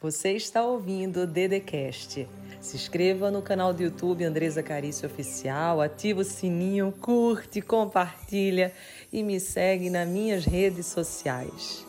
Você está ouvindo o Dedecast. Se inscreva no canal do YouTube Andresa Carício Oficial, ativa o sininho, curte, compartilha e me segue nas minhas redes sociais.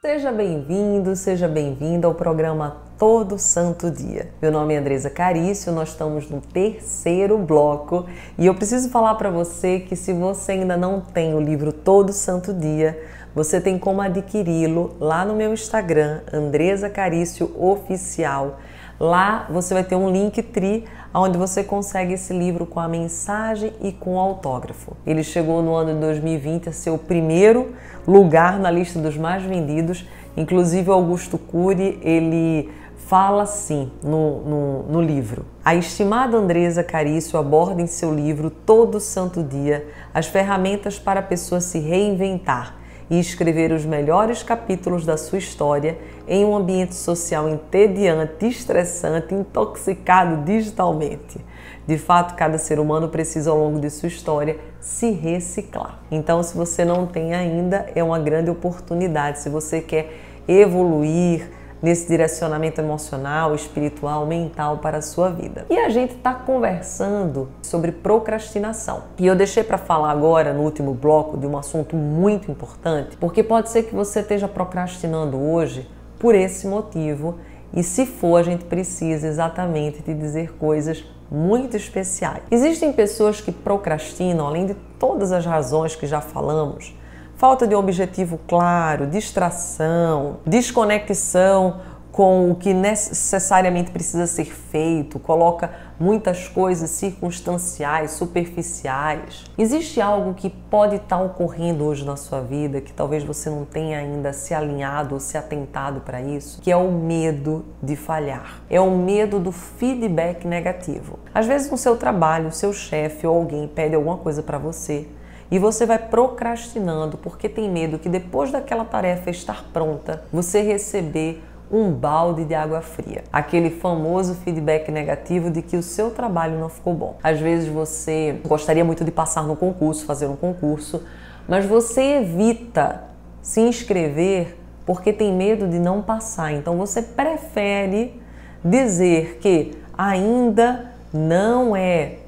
Seja bem-vindo, seja bem-vinda ao programa Todo Santo Dia. Meu nome é Andresa Carício, nós estamos no terceiro bloco e eu preciso falar para você que se você ainda não tem o livro Todo Santo Dia, você tem como adquiri-lo lá no meu Instagram, Andresa Carício Oficial. Lá você vai ter um link tri onde você consegue esse livro com a mensagem e com o autógrafo. Ele chegou no ano de 2020 a ser o primeiro lugar na lista dos mais vendidos. Inclusive Augusto Cury, ele fala assim no, no, no, livro. A estimada Andresa Carício aborda em seu livro Todo Santo Dia as ferramentas para a pessoa se reinventar e escrever os melhores capítulos da sua história em um ambiente social entediante, estressante, intoxicado digitalmente. De fato, cada ser humano precisa, ao longo de sua história, se reciclar. Então, se você não tem ainda, é uma grande oportunidade. Se você quer evoluir, nesse direcionamento emocional, espiritual, mental para a sua vida. E a gente está conversando sobre procrastinação. E eu deixei para falar agora no último bloco de um assunto muito importante, porque pode ser que você esteja procrastinando hoje por esse motivo. E se for, a gente precisa exatamente te dizer coisas muito especiais. Existem pessoas que procrastinam, além de todas as razões que já falamos, falta de objetivo claro, distração, desconexão com o que necessariamente precisa ser feito, coloca muitas coisas circunstanciais, superficiais. Existe algo que pode estar ocorrendo hoje na sua vida que talvez você não tenha ainda se alinhado ou se atentado para isso, que é o medo de falhar. É o medo do feedback negativo. Às vezes no seu trabalho, o seu chefe ou alguém pede alguma coisa para você e você vai procrastinando porque tem medo que depois daquela tarefa estar pronta, você receber um balde de água fria. Aquele famoso feedback negativo de que o seu trabalho não ficou bom. Às vezes você gostaria muito de passar no concurso, fazer um concurso, mas você evita se inscrever porque tem medo de não passar. Então você prefere dizer que ainda não é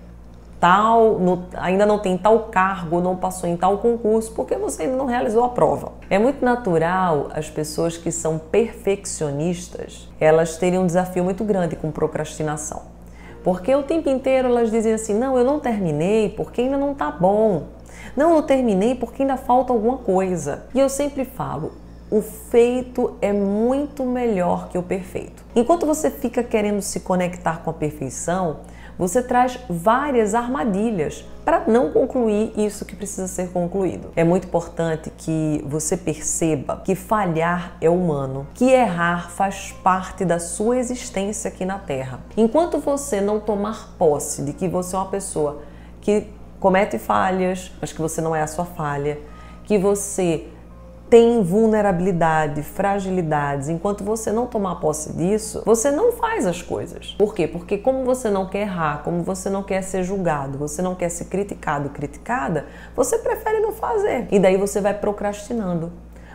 tal, no, ainda não tem tal cargo, não passou em tal concurso, porque você ainda não realizou a prova. É muito natural as pessoas que são perfeccionistas, elas terem um desafio muito grande com procrastinação. Porque o tempo inteiro elas dizem assim: não, eu não terminei porque ainda não está bom. Não, eu terminei porque ainda falta alguma coisa. E eu sempre falo: o feito é muito melhor que o perfeito. Enquanto você fica querendo se conectar com a perfeição, você traz várias armadilhas para não concluir isso que precisa ser concluído. É muito importante que você perceba que falhar é humano, que errar faz parte da sua existência aqui na Terra. Enquanto você não tomar posse de que você é uma pessoa que comete falhas, mas que você não é a sua falha, que você tem vulnerabilidade, fragilidades. Enquanto você não tomar posse disso, você não faz as coisas. Por quê? Porque como você não quer errar, como você não quer ser julgado, você não quer ser criticado, criticada, você prefere não fazer. E daí você vai procrastinando.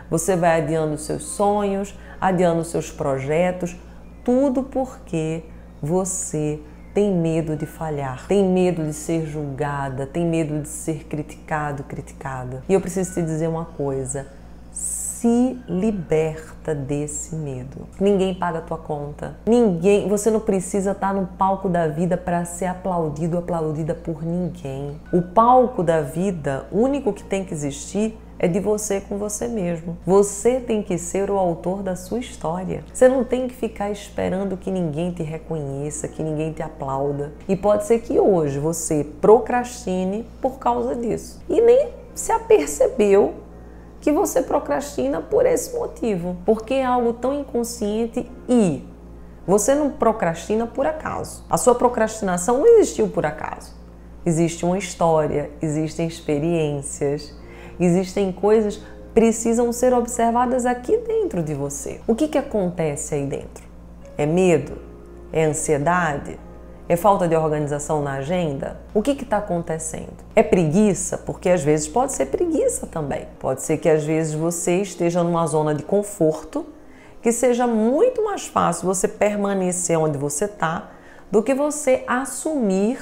Você vai adiando seus sonhos, adiando seus projetos, tudo porque você tem medo de falhar, tem medo de ser julgada, tem medo de ser criticado, criticada. E eu preciso te dizer uma coisa: se liberta desse medo. Ninguém paga a tua conta. Ninguém, você não precisa estar no palco da vida para ser aplaudido, aplaudida por ninguém. O palco da vida, único que tem que existir é de você com você mesmo. Você tem que ser o autor da sua história. Você não tem que ficar esperando que ninguém te reconheça, que ninguém te aplauda. E pode ser que hoje você procrastine por causa disso. E nem se apercebeu que você procrastina por esse motivo, porque é algo tão inconsciente e você não procrastina por acaso. A sua procrastinação não existiu por acaso. Existe uma história, existem experiências, existem coisas que precisam ser observadas aqui dentro de você. O que, que acontece aí dentro? É medo? É ansiedade? É falta de organização na agenda? O que está acontecendo? É preguiça? Porque às vezes pode ser preguiça também. Pode ser que às vezes você esteja numa zona de conforto, que seja muito mais fácil você permanecer onde você está do que você assumir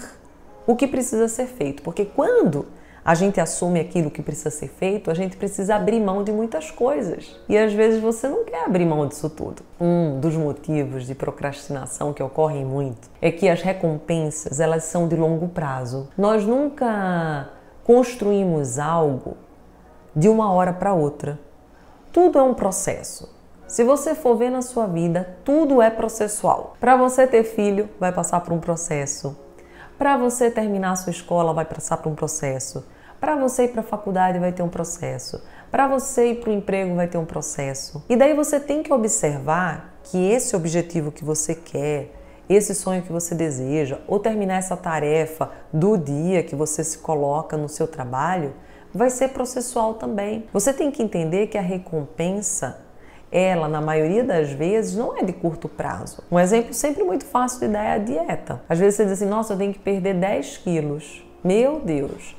o que precisa ser feito. Porque quando a gente assume aquilo que precisa ser feito, a gente precisa abrir mão de muitas coisas. E às vezes você não quer abrir mão disso tudo. Um dos motivos de procrastinação que ocorrem muito é que as recompensas, elas são de longo prazo. Nós nunca construímos algo de uma hora para outra. Tudo é um processo. Se você for ver na sua vida, tudo é processual. Para você ter filho, vai passar por um processo. Para você terminar a sua escola, vai passar por um processo. Para você ir para a faculdade vai ter um processo. Para você ir para o emprego vai ter um processo. E daí você tem que observar que esse objetivo que você quer, esse sonho que você deseja, ou terminar essa tarefa do dia que você se coloca no seu trabalho, vai ser processual também. Você tem que entender que a recompensa ela, na maioria das vezes, não é de curto prazo. Um exemplo sempre muito fácil de dar é a dieta. Às vezes você diz assim, nossa, eu tenho que perder 10 quilos. Meu Deus,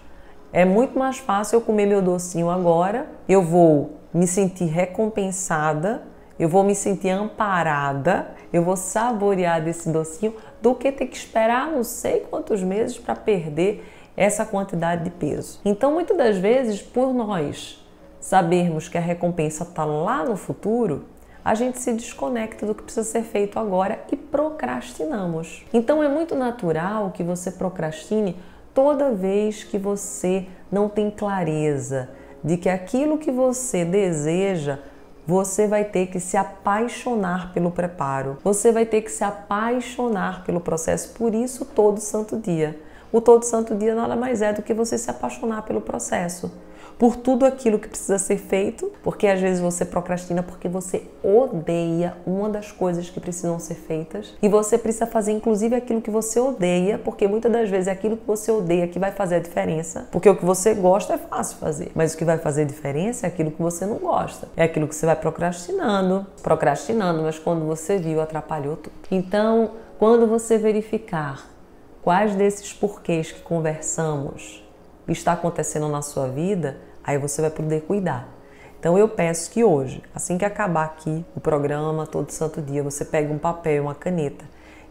é muito mais fácil eu comer meu docinho agora, eu vou me sentir recompensada, eu vou me sentir amparada, eu vou saborear desse docinho, do que ter que esperar não sei quantos meses para perder essa quantidade de peso. Então, muitas das vezes, por nós sabermos que a recompensa está lá no futuro, a gente se desconecta do que precisa ser feito agora e procrastinamos. Então é muito natural que você procrastine toda vez que você não tem clareza de que aquilo que você deseja, você vai ter que se apaixonar pelo preparo. Você vai ter que se apaixonar pelo processo, por isso todo santo dia. O todo santo dia nada mais é do que você se apaixonar pelo processo por tudo aquilo que precisa ser feito, porque às vezes você procrastina porque você odeia uma das coisas que precisam ser feitas e você precisa fazer inclusive aquilo que você odeia, porque muitas das vezes é aquilo que você odeia que vai fazer a diferença, porque o que você gosta é fácil fazer, mas o que vai fazer a diferença é aquilo que você não gosta, é aquilo que você vai procrastinando, procrastinando, mas quando você viu atrapalhou tudo. Então, quando você verificar quais desses porquês que conversamos está acontecendo na sua vida, aí você vai poder cuidar. Então eu peço que hoje, assim que acabar aqui o programa todo santo dia, você pegue um papel e uma caneta,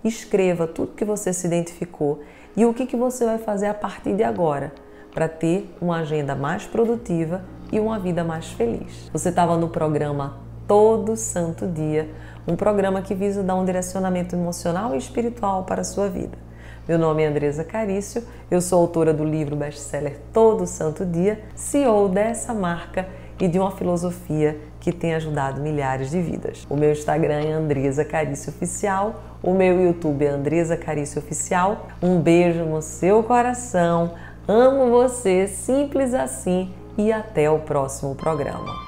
escreva tudo que você se identificou e o que, que você vai fazer a partir de agora para ter uma agenda mais produtiva e uma vida mais feliz. Você estava no programa Todo Santo Dia, um programa que visa dar um direcionamento emocional e espiritual para a sua vida. Meu nome é Andresa Carício, eu sou autora do livro best-seller Todo Santo Dia, CEO dessa marca e de uma filosofia que tem ajudado milhares de vidas. O meu Instagram é Andresa Carício Oficial, o meu YouTube é Andresa Carício Oficial. Um beijo no seu coração, amo você, simples assim e até o próximo programa.